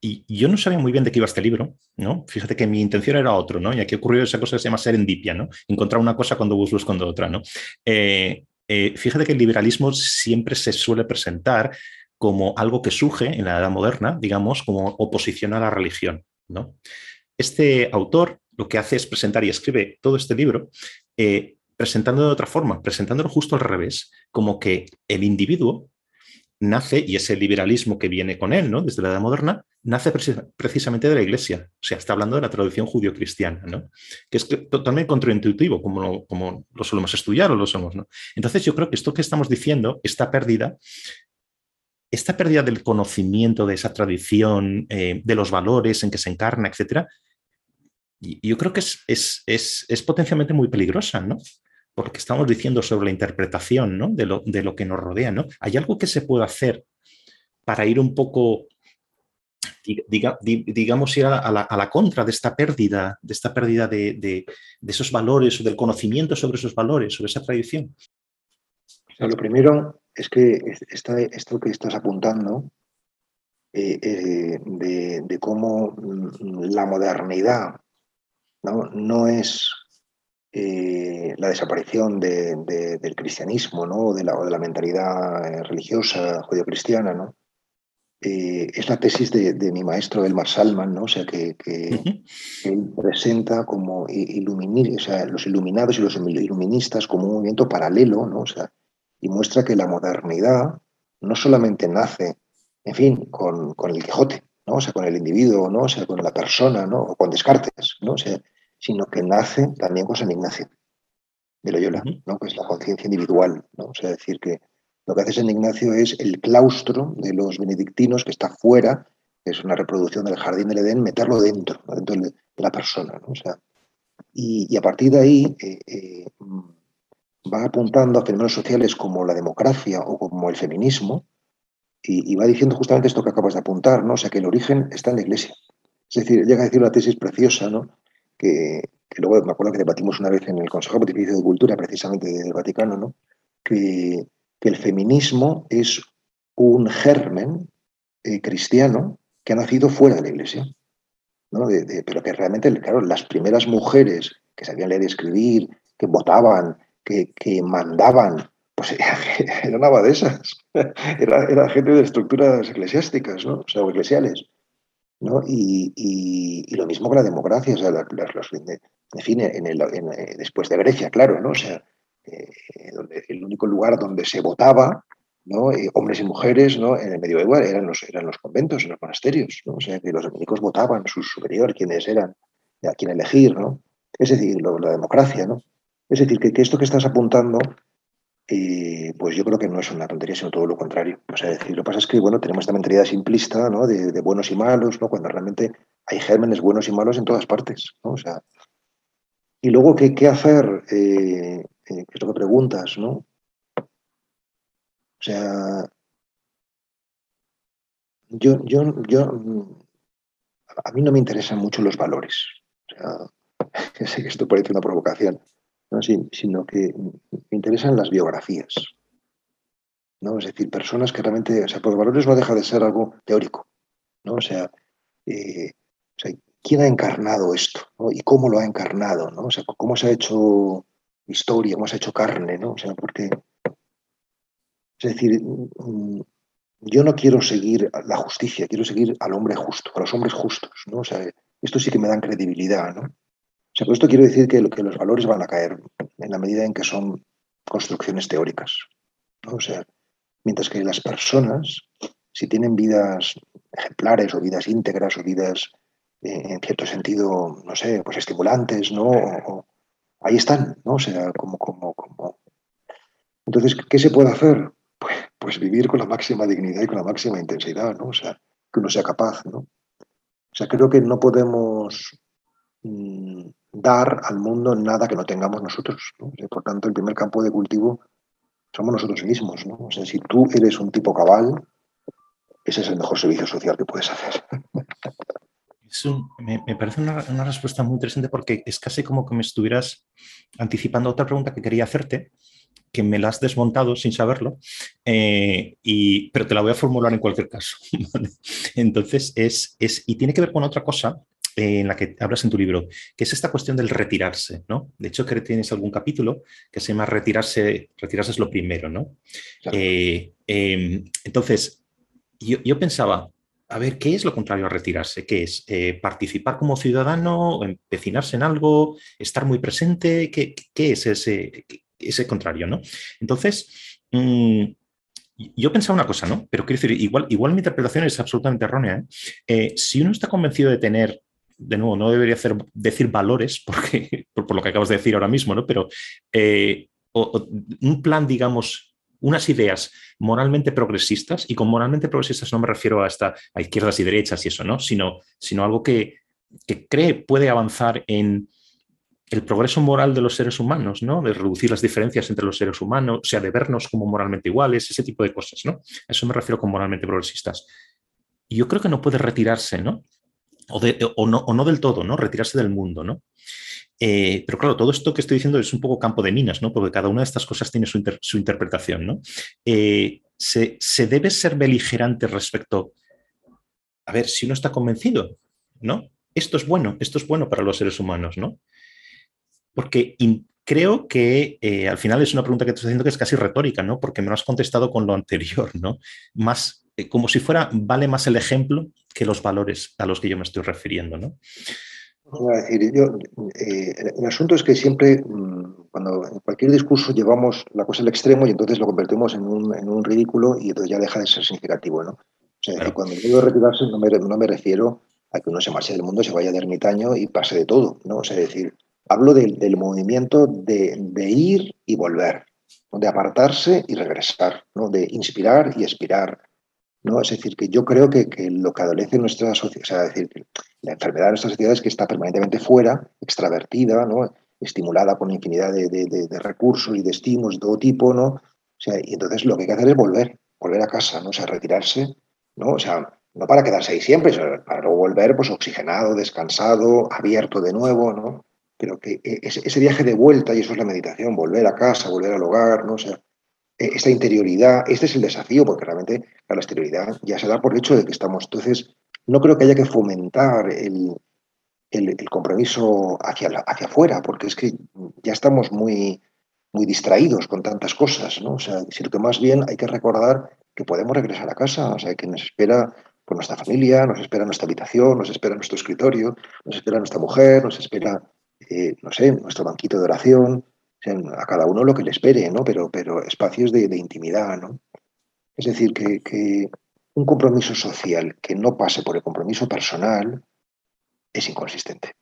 y yo no sabía muy bien de qué iba este libro, ¿no? Fíjate que mi intención era otro, ¿no? Y aquí ocurrió esa cosa que se llama serendipia, ¿no? Encontrar una cosa cuando buscas cuando otra, ¿no? Eh, eh, fíjate que el liberalismo siempre se suele presentar como algo que surge en la edad moderna, digamos, como oposición a la religión. ¿no? Este autor lo que hace es presentar y escribe todo este libro eh, presentándolo de otra forma, presentándolo justo al revés, como que el individuo nace, y ese liberalismo que viene con él, ¿no? Desde la edad moderna, nace precisamente de la iglesia. O sea, está hablando de la tradición judío-cristiana, ¿no? Que es totalmente contraintuitivo, como, como lo solemos estudiar o lo somos, ¿no? Entonces, yo creo que esto que estamos diciendo, esta pérdida, esta pérdida del conocimiento de esa tradición, eh, de los valores en que se encarna, etcétera, yo creo que es, potencialmente muy peligrosa, ¿no? Porque estamos diciendo sobre la interpretación ¿no? de, lo, que nos rodea, ¿no? ¿Hay algo que se puede hacer para ir un poco, digamos, ir a la, contra de esta pérdida, de esta pérdida de, esos valores o del conocimiento sobre esos valores, sobre esa tradición? lo primero es que esto que estás apuntando eh, eh, de, cómo mm, la modernidad no, es eh, la desaparición del cristianismo ¿no? o, de la, de la mentalidad religiosa judio-cristiana, ¿no? es la tesis de, mi maestro Elmar Salman, ¿no? o sea, que, él presenta como o sea, los iluminados y los iluministas como un movimiento paralelo, ¿no? o sea, y muestra que la modernidad no solamente nace, en fin, con, el Quijote, ¿no? o sea, con el individuo, ¿no? o sea, con la persona, ¿no? o con Descartes, ¿no? o sea, sino que nace también con San Ignacio de Loyola, ¿no? que es la conciencia individual. ¿no? O sea, decir que lo que hace San Ignacio es el claustro de los benedictinos que está fuera, que es una reproducción del jardín del Edén, meterlo dentro, dentro de la persona. ¿no? O sea, y, a partir de ahí, eh, eh, va apuntando a fenómenos sociales como la democracia o como el feminismo y, va diciendo justamente esto que acabas de apuntar, ¿no? O sea, que el origen está en la Iglesia. Es decir, llega a decir una tesis preciosa, ¿no? Que, luego me acuerdo que debatimos una vez en el Consejo Pontificio de Cultura, precisamente del Vaticano, ¿no? Que, el feminismo es un germen eh, cristiano que ha nacido fuera de la Iglesia. ¿no? pero que realmente, claro, las primeras mujeres que sabían leer y escribir, que votaban, que, mandaban, pues era, una abadesa, era, era gente de estructuras eclesiásticas, ¿no? o sea, eclesiales. ¿no? Y, lo mismo con la democracia, o sea, los, en fin, en el, eh, después de Grecia, claro, ¿no? O sea, eh, el único lugar donde se votaba, ¿no? Eh, hombres y mujeres, ¿no? En el medioevo eran los, eran los conventos, en los monasterios, ¿no? O sea, que los dominicos votaban su superior, quienes eran, a quién elegir, ¿no? Es decir, la democracia, ¿no? Es decir, que, esto que estás apuntando, pues yo creo que no es una tontería, sino todo lo contrario. O sea, decir, lo que pasa es que, bueno, tenemos esta mentalidad simplista, ¿no? De, buenos y malos, ¿no? Cuando realmente hay gérmenes buenos y malos en todas partes, ¿no? O sea, y luego, ¿qué, hacer? Eh, eh, ¿Qué es lo que preguntas, no? O sea, yo, yo, yo, a mí no me interesan mucho los valores. O sea, sé que esto parece una provocación, ¿no? sino que me interesan las biografías. ¿no? Es decir, personas que realmente, o sea, por valores no deja de ser algo teórico. ¿no? O sea, eh, o sea quién ha encarnado esto y cómo lo ha encarnado, ¿no? O sea, cómo se ha hecho historia, cómo se ha hecho carne, ¿no? O sea, porque. Es decir, mm, yo no quiero seguir la justicia, quiero seguir al hombre justo, a los hombres justos, ¿no? O sea, esto sí que me dan credibilidad, ¿no? Por esto quiero decir que, que los valores van a caer en la medida en que son construcciones teóricas. O sea, mientras que las personas, si tienen vidas ejemplares o vidas íntegras o vidas en cierto sentido, no sé, pues estimulantes, ¿no? ahí están, ¿no? O sea, como, como, como. Entonces, ¿qué se puede hacer? Pues, pues vivir con la máxima dignidad y con la máxima intensidad, ¿no? O sea, que uno sea capaz, ¿no? O sea, creo que no podemos mm, dar al mundo nada que no tengamos nosotros, ¿no? por tanto, el primer campo de cultivo somos nosotros mismos. O sea, si tú eres un tipo cabal, ese es el mejor servicio social que puedes hacer. me, parece una, respuesta muy interesante porque es casi como que me estuvieras anticipando otra pregunta que quería hacerte, que me la has desmontado sin saberlo, eh, y, pero te la voy a formular en cualquier caso. Entonces, es, es, y tiene que ver con otra cosa en la que hablas en tu libro, que es esta cuestión del retirarse, ¿no? De hecho, que tienes algún capítulo que se llama Retirarse, retirarse es lo primero, ¿no? Eh, em, entonces, yo, yo pensaba, a ver, ¿qué es lo contrario a retirarse? ¿Qué es? Eh, ¿Participar como ciudadano? ¿Empecinarse en algo? ¿Estar muy presente? ¿Qué, es ese, ese, contrario? ¿no? Entonces, mm, yo pensaba una cosa, ¿no? Pero quiero decir, igual, igual mi interpretación es absolutamente errónea. ¿eh? Eh, si uno está convencido de tener de nuevo, no debería hacer, decir valores, porque, por, lo que acabas de decir ahora mismo, ¿no? Pero un plan, digamos, unas ideas moralmente progresistas, y con moralmente progresistas no me refiero a, esta, a izquierdas y derechas y eso, ¿no? sino, sino algo que, que cree puede avanzar en el progreso moral de los seres humanos, ¿no? de reducir las diferencias entre los seres humanos, o sea, de vernos como moralmente iguales, ese tipo de cosas. ¿no? A eso me refiero con moralmente progresistas. Y yo creo que no puede retirarse, ¿no? O, no, o no del todo, ¿no? Retirarse del mundo, ¿no? Eh, pero claro, todo esto que estoy diciendo es un poco campo de minas, ¿no? Porque cada una de estas cosas tiene su, interpretación, ¿no? Eh, se, debe ser beligerante respecto, a ver, si uno está convencido, ¿no? Esto es bueno, esto es bueno para los seres humanos, ¿no? Porque creo que eh, al final es una pregunta que te estoy haciendo que es casi retórica, ¿no? Porque me lo has contestado con lo anterior, ¿no? Más, como si fuera, vale más el ejemplo que los valores a los que yo me estoy refiriendo, ¿no? decir, yo, eh, el asunto es que siempre, mm, cuando en cualquier discurso llevamos la cosa al extremo y entonces lo convertimos en un, en un ridículo y entonces ya deja de ser significativo, ¿no? O sea, cuando digo retirarse no me, no me refiero a que uno se marche del mundo, se vaya de ermitaño y pase de todo, ¿no? O sea, es decir, hablo del, del movimiento de, de, ir y volver, de apartarse y regresar, ¿no? De inspirar y expirar, ¿no? Es decir, que yo creo que, que lo que adolece nuestra sociedad, o sea, decir, la enfermedad de nuestra sociedad es que está permanentemente fuera, extravertida, ¿no? estimulada con infinidad de, recursos y de estímulos de todo tipo, ¿no? O sea, y entonces lo que hay que hacer es volver, volver a casa, ¿no? O sea, retirarse, ¿no? O sea, no para quedarse ahí siempre, sino para luego volver pues oxigenado, descansado, abierto de nuevo, ¿no? Pero que e, ese, viaje de vuelta, y eso es la meditación, volver a casa, volver al hogar, ¿no? O sea, esta interioridad, este es el desafío, porque realmente la exterioridad ya se da por hecho de que estamos. Entonces, no creo que haya que fomentar el, compromiso hacia, hacia afuera, porque es que ya estamos muy, muy distraídos con tantas cosas, ¿no? O sea, sino que más bien hay que recordar que podemos regresar a casa, o sea, que nos espera por nuestra familia, nos espera nuestra habitación, nos espera nuestro escritorio, nos espera nuestra mujer, nos espera, eh, no sé, nuestro banquito de oración, a cada uno lo que le espere, ¿no? Pero, pero espacios de, intimidad, ¿no? Es decir, que, un compromiso social que no pase por el compromiso personal es inconsistente.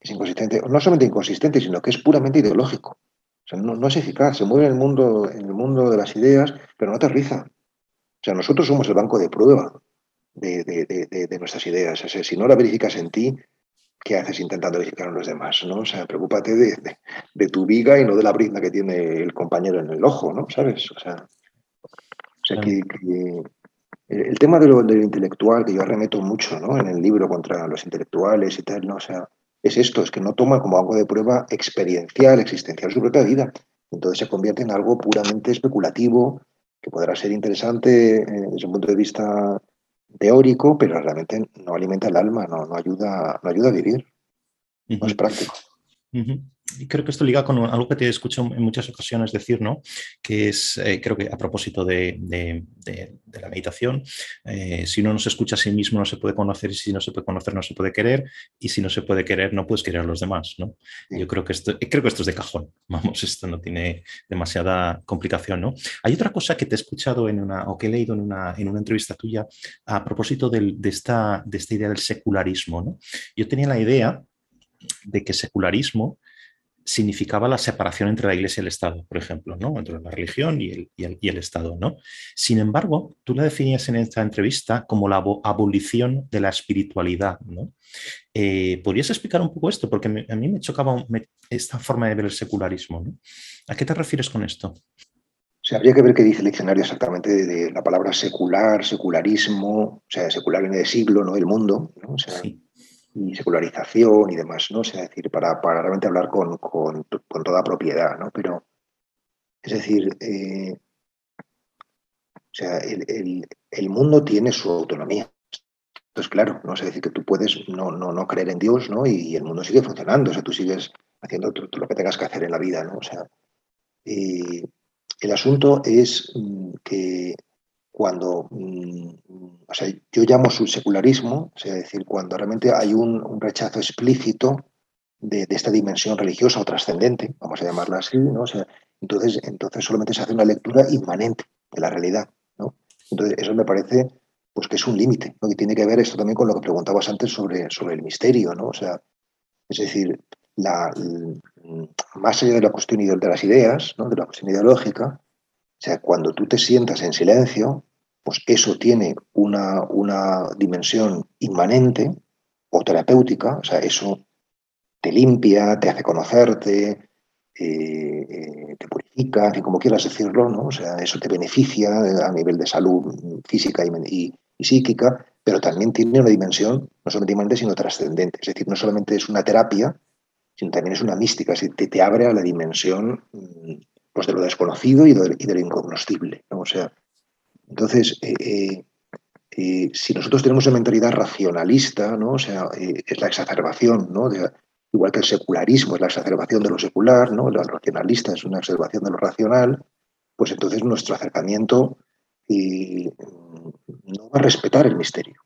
Es inconsistente, no solamente inconsistente, sino que es puramente ideológico. O sea, no, es eficaz, se mueve en el mundo, en el mundo de las ideas, pero no aterriza. O sea, nosotros somos el banco de prueba de, nuestras ideas. O sea, si no la verificas en ti, ¿qué haces intentando verificar en los demás? ¿no? O sea, preocúpate de, tu viga y no de la brizna que tiene el compañero en el ojo, ¿no? ¿Sabes? O sea, que, el tema de lo, del intelectual, que yo arremeto mucho ¿no? en el libro contra los intelectuales y tal, ¿no? O sea, es esto, es que no toma como algo de prueba experiencial, existencial su propia vida. Entonces se convierte en algo puramente especulativo, que podrá ser interesante eh, desde un punto de vista teórico, pero realmente no alimenta el alma, no, no, ayuda, no ayuda a vivir. No es práctico. Y creo que esto liga con algo que te escucho en muchas ocasiones decir, ¿no? Que es, eh, creo que a propósito de, la meditación, eh, si uno no se escucha a sí mismo no se puede conocer y si no se puede conocer no se puede querer y si no se puede querer no puedes querer a los demás, ¿no? Yo creo que esto, creo que esto es de cajón, vamos, esto no tiene demasiada complicación, ¿no? Hay otra cosa que te he escuchado en una, o que he leído en una, en una entrevista tuya a propósito de, esta, de esta idea del secularismo, ¿no? Yo tenía la idea de que secularismo significaba la separación entre la Iglesia y el Estado, por ejemplo, ¿no? entre la religión y el, y el, Estado. ¿no? Sin embargo, tú la definías en esta entrevista como la abolición de la espiritualidad. ¿no? Eh, ¿Podrías explicar un poco esto? Porque a mí me chocaba esta forma de ver el secularismo. ¿no? ¿A qué te refieres con esto? O habría que ver qué dice el diccionario exactamente de, la palabra secular, secularismo, o sea, secular viene de siglo, ¿no? El mundo, ¿no? O sea, y secularización y demás, ¿no? Sea, decir, para, para realmente hablar con, con, con, toda propiedad, ¿no? Pero, es decir, eh, o sea, el, el, el, mundo tiene su autonomía. Entonces, claro, no sé decir que tú puedes no, no, no creer en Dios, ¿no? Y, el mundo sigue funcionando, o sea, tú sigues haciendo todo, lo que tengas que hacer en la vida, ¿no? O sea, eh, el asunto es mm, que cuando, mm, o sea, yo llamo su secularismo, o sea, decir, cuando realmente hay un, rechazo explícito de, esta dimensión religiosa o trascendente, vamos a llamarla así, ¿no? O sea, entonces, entonces solamente se hace una lectura inmanente de la realidad, ¿no? Entonces, eso me parece pues que es un límite, ¿no? que tiene que ver esto también con lo que preguntabas antes sobre, sobre el misterio, ¿no? O sea, es decir, la, más allá de la cuestión de las ideas, ¿no? de la cuestión ideológica, o sea, cuando tú te sientas en silencio, pues eso tiene una, una dimensión inmanente o terapéutica, o sea, eso te limpia, te hace conocerte, eh, eh, te purifica, como quieras decirlo, ¿no? O sea, eso te beneficia a nivel de salud física y, psíquica, pero también tiene una dimensión no solamente inmanente, sino trascendente. Es decir, no solamente es una terapia, sino también es una mística, es te, te abre a la dimensión mm, pues de lo desconocido y de, lo incognoscible. O sea, entonces, eh, eh, eh, si nosotros tenemos una mentalidad racionalista, ¿no? o sea, es la exacerbación, ¿no? igual que el secularismo es la exacerbación de lo secular, ¿no? el racionalista es una exacerbación de lo racional, pues entonces nuestro acercamiento no va a respetar el misterio,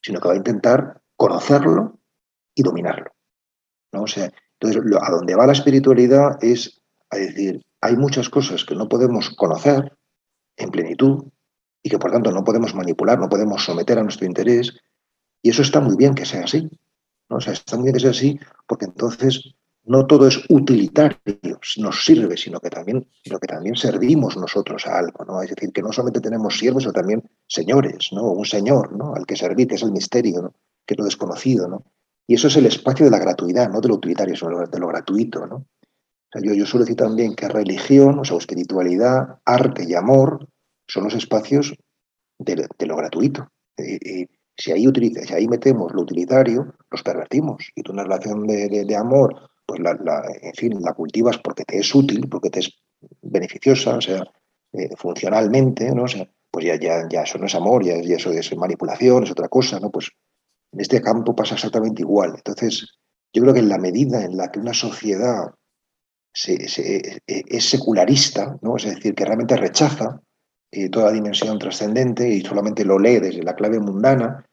sino que va a intentar conocerlo y dominarlo. ¿no? O sea, entonces, a donde va la espiritualidad es a decir, hay muchas cosas que no podemos conocer en plenitud y que por tanto no podemos manipular, no podemos someter a nuestro interés. Y eso está muy bien que sea así. ¿no? O sea, está muy bien que sea así porque entonces no todo es utilitario, nos sirve, sino que también, sino que también servimos nosotros a algo. ¿no? Es decir, que no solamente tenemos siervos, sino también señores, ¿no? un señor ¿no? al que servir, que es el misterio, que es lo desconocido. ¿no? Y eso es el espacio de la gratuidad, no de lo utilitario, sino de lo gratuito. ¿no? yo, suelo decir también que religión, o sea, espiritualidad, arte y amor son los espacios de, lo gratuito. si, ahí utiliza, si ahí metemos lo utilitario, los pervertimos. Y tú una relación de, amor, pues la, en fin, la cultivas porque te es útil, porque te es beneficiosa, o sea, eh, funcionalmente, ¿no? O sea, pues ya, ya, ya eso no es amor, ya, eso es manipulación, es otra cosa, ¿no? Pues en este campo pasa exactamente igual. Entonces, yo creo que en la medida en la que una sociedad se, e, es secularista, ¿no? es decir, que realmente rechaza eh, toda dimensión trascendente y solamente lo lee desde la clave mundana,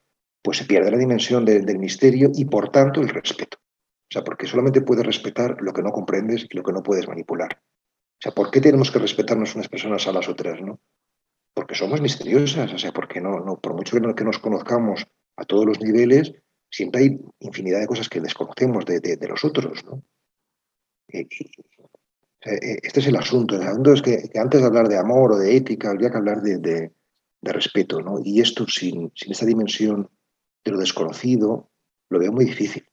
pues se pierde la dimensión del misterio y por tanto el respeto. O sea, porque solamente puedes respetar lo que no comprendes y lo que no puedes manipular. O sea, ¿por qué tenemos que respetarnos unas personas a las otras, no? Porque somos misteriosas, o sea, porque no, no por mucho que, nos conozcamos a todos los niveles, siempre hay infinidad de cosas que desconocemos de, de, los otros, ¿no? E, este es el asunto. El asunto es que, antes de hablar de amor o de ética, habría que hablar de, de respeto, ¿no? Y esto sin, sin esta dimensión de lo desconocido, lo veo muy difícil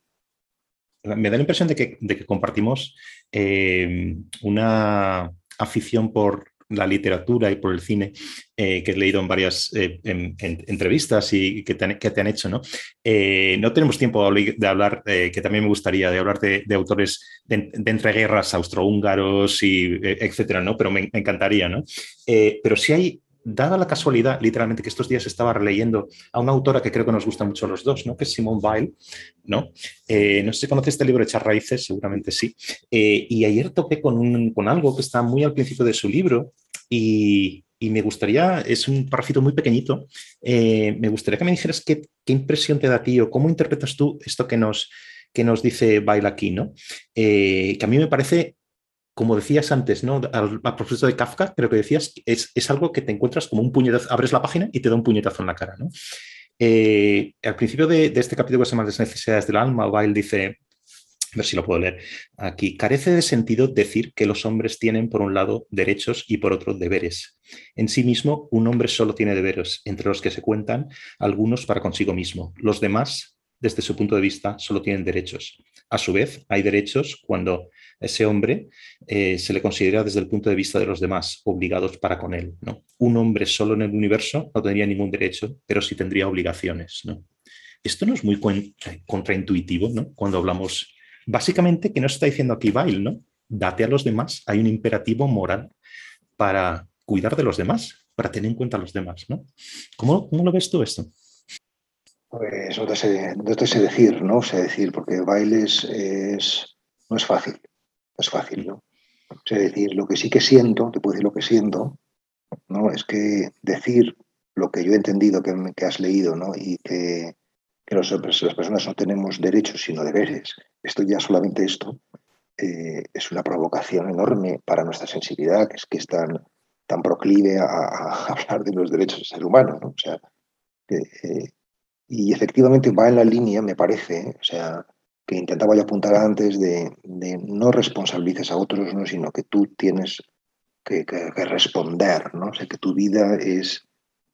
me da la impresión de que, compartimos eh, una afición por la literatura y por el cine eh, que he leído en varias eh, entrevistas y que te, han, hecho. ¿no? no tenemos tiempo de hablar, que también me gustaría, de hablar de, autores de, entreguerras austrohúngaros y etcétera, ¿no? pero me, me encantaría. ¿no? pero si hay dada la casualidad, literalmente, que estos días estaba releyendo a una autora que creo que nos gusta mucho los dos, ¿no? que es Simone Weil, ¿no? Eh, no sé si conoces este libro, Echar Raíces, seguramente sí. Eh, y ayer toqué con, con algo que está muy al principio de su libro y, y me gustaría, es un parrafito muy pequeñito, eh, me gustaría que me dijeras qué, qué, impresión te da a ti o cómo interpretas tú esto que nos, que nos dice Weil aquí, ¿no? que a mí me parece como decías antes, ¿no? Al, propósito de Kafka, creo que decías, es, algo que te encuentras como un puñetazo, abres la página y te da un puñetazo en la cara. Eh, al principio de, este capítulo que se llama Las necesidades del alma, Weil dice, a ver si lo puedo leer aquí, carece de sentido decir que los hombres tienen por un lado derechos y por otro deberes. En sí mismo, un hombre solo tiene deberes, entre los que se cuentan algunos para consigo mismo. Los demás, desde su punto de vista, solo tienen derechos. A su vez, hay derechos cuando ese hombre eh, se le considera desde el punto de vista de los demás, obligados para con él. ¿no? Un hombre solo en el universo no tendría ningún derecho, pero sí tendría obligaciones. ¿no? Esto no es muy contraintuitivo ¿no? cuando hablamos, básicamente, que nos está diciendo aquí Bail, ¿no? Date a los demás, hay un imperativo moral para cuidar de los demás, para tener en cuenta a los demás. ¿no? ¿Cómo, cómo lo ves tú esto? Pues no te sé, no te sé decir, ¿no? Sé decir, porque baile es, no es fácil es fácil, ¿no? Es decir, lo que sí que siento, te puedo decir lo que siento, ¿no? Es que decir lo que yo he entendido que, que has leído, ¿no? Y que, que las personas no tenemos derechos sino deberes. Esto ya solamente esto eh, es una provocación enorme para nuestra sensibilidad, que es que es tan, proclive a, hablar de los derechos del ser humano, ¿no? O sea, eh, y efectivamente va en la línea, me parece, o sea, que intentaba yo apuntar antes de, no responsabilices a otros, ¿no? sino que tú tienes que, responder, ¿no? O sea, que tu vida es,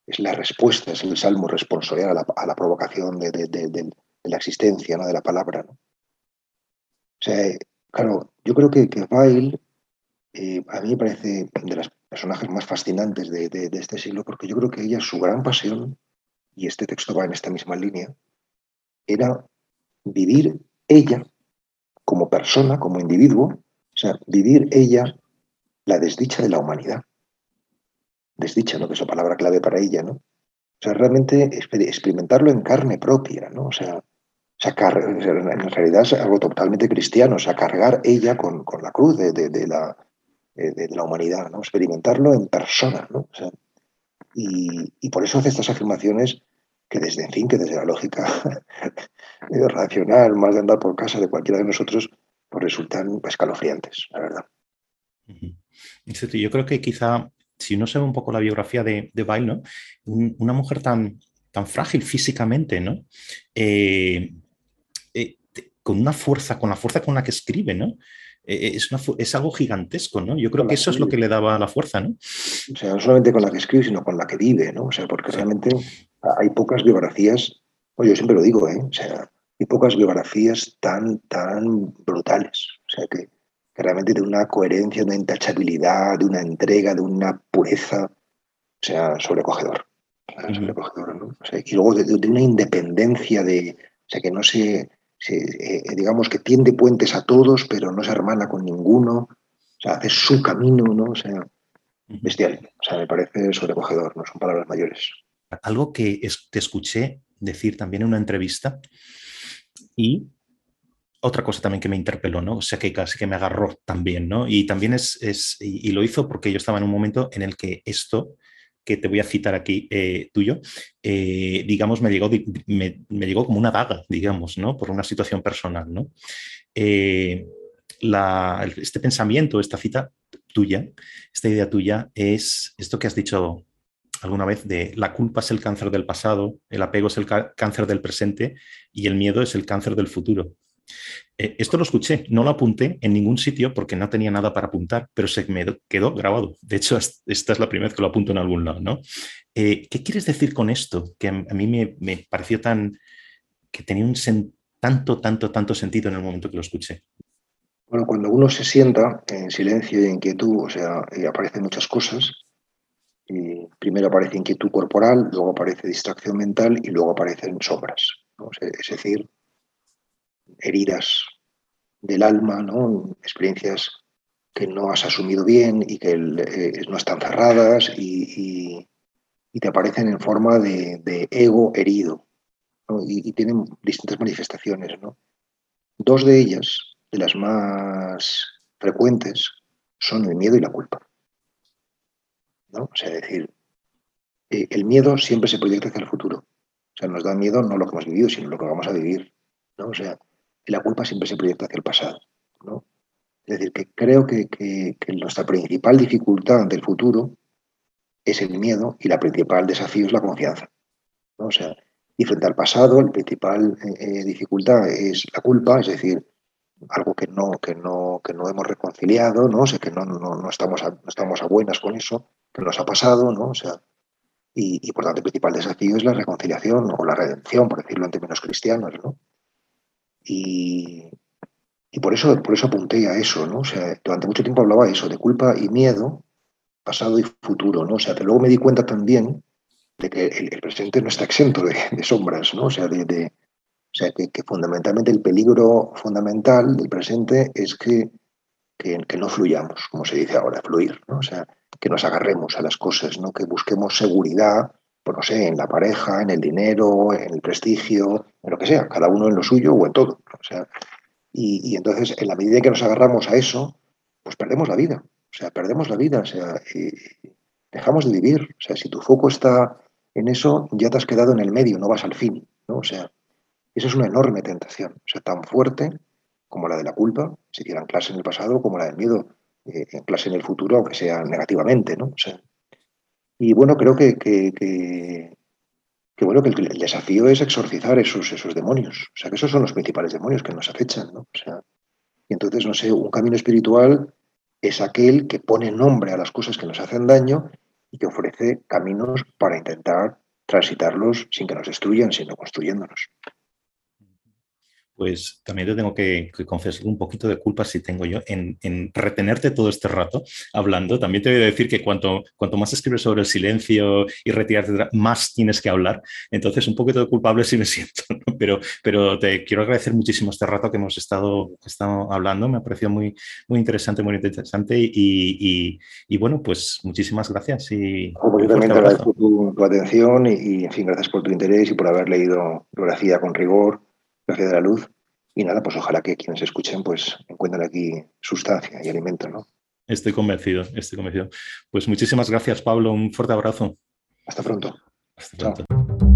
es la respuesta, es el salmo responsorial a la, provocación de, la existencia, ¿no? de la palabra. ¿no? O sea, claro, yo creo que, que eh, a mí me parece de los personajes más fascinantes de, este siglo, porque yo creo que ella, su gran pasión, y este texto va en esta misma línea, era vivir ella, como persona, como individuo, o sea, vivir ella la desdicha de la humanidad. Desdicha, ¿no? Que es la palabra clave para ella, ¿no? O sea, realmente experimentarlo en carne propia, ¿no? O sea, en realidad es algo totalmente cristiano, o sea, cargar ella con, la cruz de, la, de, la humanidad, ¿no? Experimentarlo en persona, ¿no? O sea, y, por eso hace estas afirmaciones que desde, en fin, que desde la lógica racional, más de andar por casa de cualquiera de nosotros, pues resultan escalofriantes, la verdad. Yo creo que quizá, si uno sabe un poco la biografía de, de Bail, una mujer tan, tan frágil físicamente, ¿no? Eh, eh, con una fuerza, con la fuerza con la que escribe, ¿no? Eh, es, es, algo gigantesco, ¿no? Yo creo que eso es lo que le daba la fuerza, ¿no? O sea, no solamente con la que escribe, sino con la que vive, ¿no? O sea, porque realmente hay pocas biografías, oye, yo siempre lo digo, ¿eh? O sea, hay pocas biografías tan, tan brutales. O sea, que, realmente de una coherencia, de una intachabilidad, de una entrega, de una pureza, o sea, sobrecogedor. sobrecogedor ¿no? o sea, y luego de, una independencia de, o sea, que no se, eh, digamos que tiende puentes a todos, pero no se hermana con ninguno, o sea, hace su camino, ¿no? O sea, bestial. O sea, me parece sobrecogedor, no son palabras mayores. Algo que te escuché decir también en una entrevista y otra cosa también que me interpeló, ¿no? O sea, que casi que me agarró también, ¿no? Y también es, es y, lo hizo porque yo estaba en un momento en el que esto que te voy a citar aquí eh, tuyo, eh, digamos, me llegó, me, llegó, como una daga, digamos, ¿no? Por una situación personal, ¿no? este pensamiento, esta cita tuya, esta idea tuya es esto que has dicho alguna vez de la culpa es el cáncer del pasado, el apego es el cáncer del presente y el miedo es el cáncer del futuro. Eh, esto lo escuché, no lo apunté en ningún sitio porque no tenía nada para apuntar, pero se me quedó grabado. De hecho, esta es la primera vez que lo apunto en algún lado. ¿no? Eh, ¿Qué quieres decir con esto? Que a mí me, pareció tan, que tenía un tanto, tanto, tanto sentido en el momento que lo escuché. Bueno, cuando uno se sienta en silencio y en inquietud, o sea, eh, aparecen muchas cosas. Y primero aparece inquietud corporal, luego aparece distracción mental y luego aparecen sombras. es decir, heridas del alma, ¿no? experiencias que no has asumido bien y que eh, no están cerradas y, te aparecen en forma de, ego herido y, tienen distintas manifestaciones. ¿no? Dos de ellas, de las más frecuentes, son el miedo y la culpa. ¿no? O sea, decir, eh, el miedo siempre se proyecta hacia el futuro. O sea, nos da miedo no lo que hemos vivido, sino lo que vamos a vivir. ¿no? O sea, y la culpa siempre se proyecta hacia el pasado. ¿no? Es decir, que creo que, nuestra principal dificultad del futuro es el miedo y la principal desafío es la confianza. ¿no? O sea, y frente al pasado, la principal eh, eh, dificultad es la culpa, es decir, algo que no, que no, que no hemos reconciliado, ¿no? O sea, que no, no, estamos a, no estamos a buenas con eso, que nos ha pasado, ¿no? O sea, y, y, por tanto el principal desafío es la reconciliación o la redención, por decirlo en términos cristianos, ¿no? Y, por, eso, por eso apunté a eso, ¿no? O sea, durante mucho tiempo hablaba de eso, de culpa y miedo, pasado y futuro, ¿no? O sea, pero luego me di cuenta también de que el, presente no está exento de, sombras, ¿no? O sea, de, o sea que, fundamentalmente el peligro fundamental del presente es que, que, que, no fluyamos, como se dice ahora, fluir, ¿no? O sea, que nos agarremos a las cosas, ¿no? Que busquemos seguridad pues no sé, en la pareja, en el dinero, en el prestigio, en lo que sea, cada uno en lo suyo o en todo. O sea, y, entonces, en la medida que nos agarramos a eso, pues perdemos la vida. O sea, perdemos la vida. O sea, dejamos de vivir. O sea, si tu foco está en eso, ya te has quedado en el medio, no vas al fin. ¿no? O sea, esa es una enorme tentación. O sea, tan fuerte como la de la culpa, si en clase en el pasado, como la del miedo eh, en clase en el futuro, aunque sea negativamente. ¿no? O sea, y bueno, creo que, que, bueno, que el, desafío es exorcizar esos, esos demonios. O sea, que esos son los principales demonios que nos acechan, ¿no? O sea, y entonces, no sé, un camino espiritual es aquel que pone nombre a las cosas que nos hacen daño y que ofrece caminos para intentar transitarlos sin que nos destruyan, sino construyéndonos pues también te tengo que, confesar un poquito de culpa si tengo yo en, retenerte todo este rato hablando. También te voy a decir que cuanto, cuanto más escribes sobre el silencio y retirarte, más tienes que hablar. Entonces, un poquito de culpable sí me siento, pero, pero te quiero agradecer muchísimo este rato que hemos estado, estado hablando. Me ha parecido muy, muy interesante, muy interesante y, y, bueno, pues muchísimas gracias. Y pues yo también te agradezco tu, atención y, en fin, gracias por tu interés y por haber leído biografía con rigor gracias de la luz. Y nada, pues ojalá que quienes escuchen pues encuentren aquí sustancia y alimento, ¿no? Estoy convencido, estoy convencido. Pues muchísimas gracias, Pablo. Un fuerte abrazo. Hasta pronto. Hasta pronto.